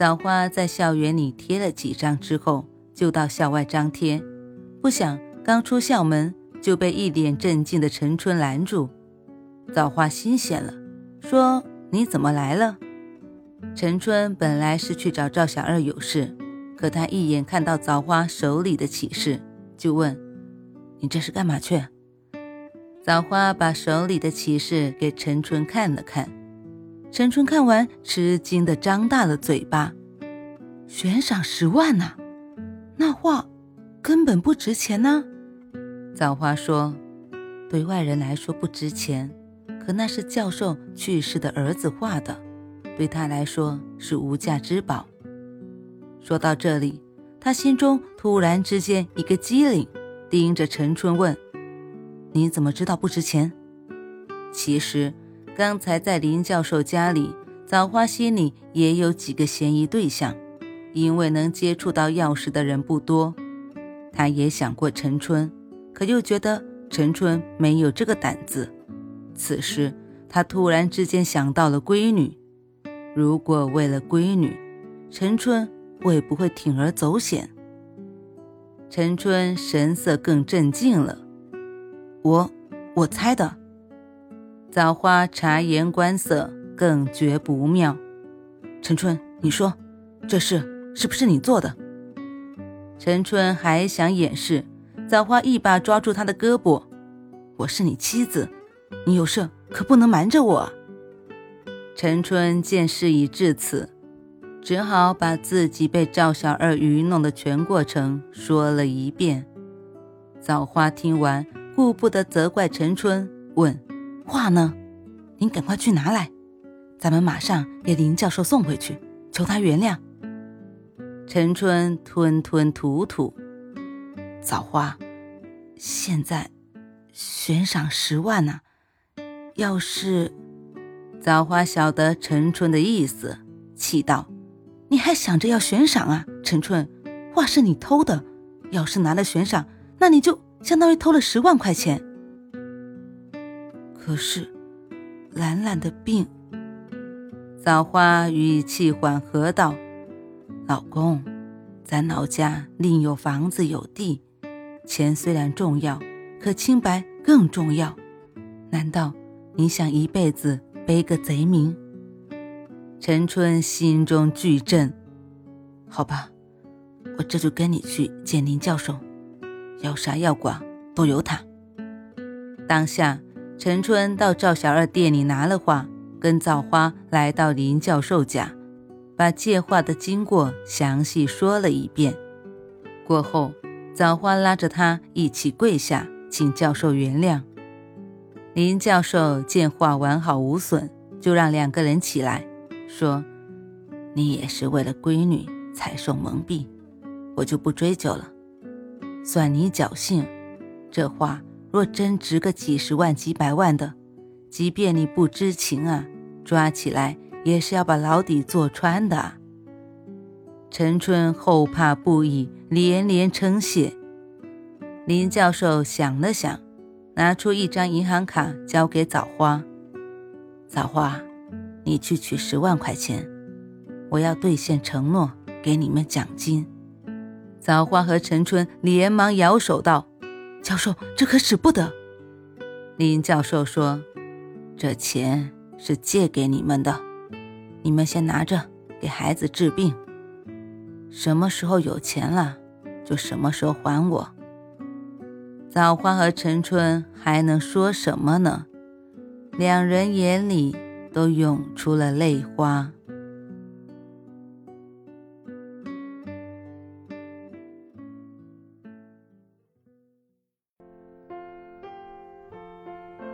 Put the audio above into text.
枣花在校园里贴了几张之后，就到校外张贴。不想刚出校门就被一脸震惊的陈春拦住。枣花心险了，说：“你怎么来了？”陈春本来是去找赵小二有事，可他一眼看到枣花手里的启事，就问：“你这是干嘛去？”枣花把手里的启事给陈春看了看。陈春看完，吃惊的张大了嘴巴：“悬赏十万呐，那画根本不值钱呢。”枣花说：“对外人来说不值钱，可那是教授去世的儿子画的，对他来说是无价之宝。”说到这里，他心中突然之间一个机灵，盯着陈春问：“你怎么知道不值钱？”其实。刚才在林教授家里，枣花心里也有几个嫌疑对象，因为能接触到钥匙的人不多。他也想过陈春，可又觉得陈春没有这个胆子。此时，他突然之间想到了闺女。如果为了闺女，陈春会不会铤而走险？陈春神色更镇静了。我，我猜的。枣花察言观色，更觉不妙。陈春，你说这事是不是你做的？陈春还想掩饰，枣花一把抓住他的胳膊：“我是你妻子，你有事可不能瞒着我。”陈春见事已至此，只好把自己被赵小二愚弄的全过程说了一遍。枣花听完，顾不得责怪陈春，问。画呢？您赶快去拿来，咱们马上给林教授送回去，求他原谅。陈春吞吞吐吐：“枣花，现在悬赏十万呢。要是……”枣花晓得陈春的意思，气道：“你还想着要悬赏啊？陈春，画是你偷的，要是拿了悬赏，那你就相当于偷了十万块钱。”可是，兰兰的病。枣花语气缓和道：“老公，咱老家另有房子有地，钱虽然重要，可清白更重要。难道你想一辈子背个贼名？”陈春心中巨震。好吧，我这就跟你去见林教授，要杀要剐都由他。当下。陈春到赵小二店里拿了画，跟枣花来到林教授家，把借画的经过详细说了一遍。过后，枣花拉着他一起跪下，请教授原谅。林教授见画完好无损，就让两个人起来，说：“你也是为了闺女才受蒙蔽，我就不追究了，算你侥幸。这画。”若真值个几十万、几百万的，即便你不知情啊，抓起来也是要把牢底坐穿的。陈春后怕不已，连连称谢。林教授想了想，拿出一张银行卡交给枣花：“枣花，你去取十万块钱，我要兑现承诺，给你们奖金。”枣花和陈春连忙摇手道。教授，这可使不得。林教授说：“这钱是借给你们的，你们先拿着，给孩子治病。什么时候有钱了，就什么时候还我。”枣花和陈春还能说什么呢？两人眼里都涌出了泪花。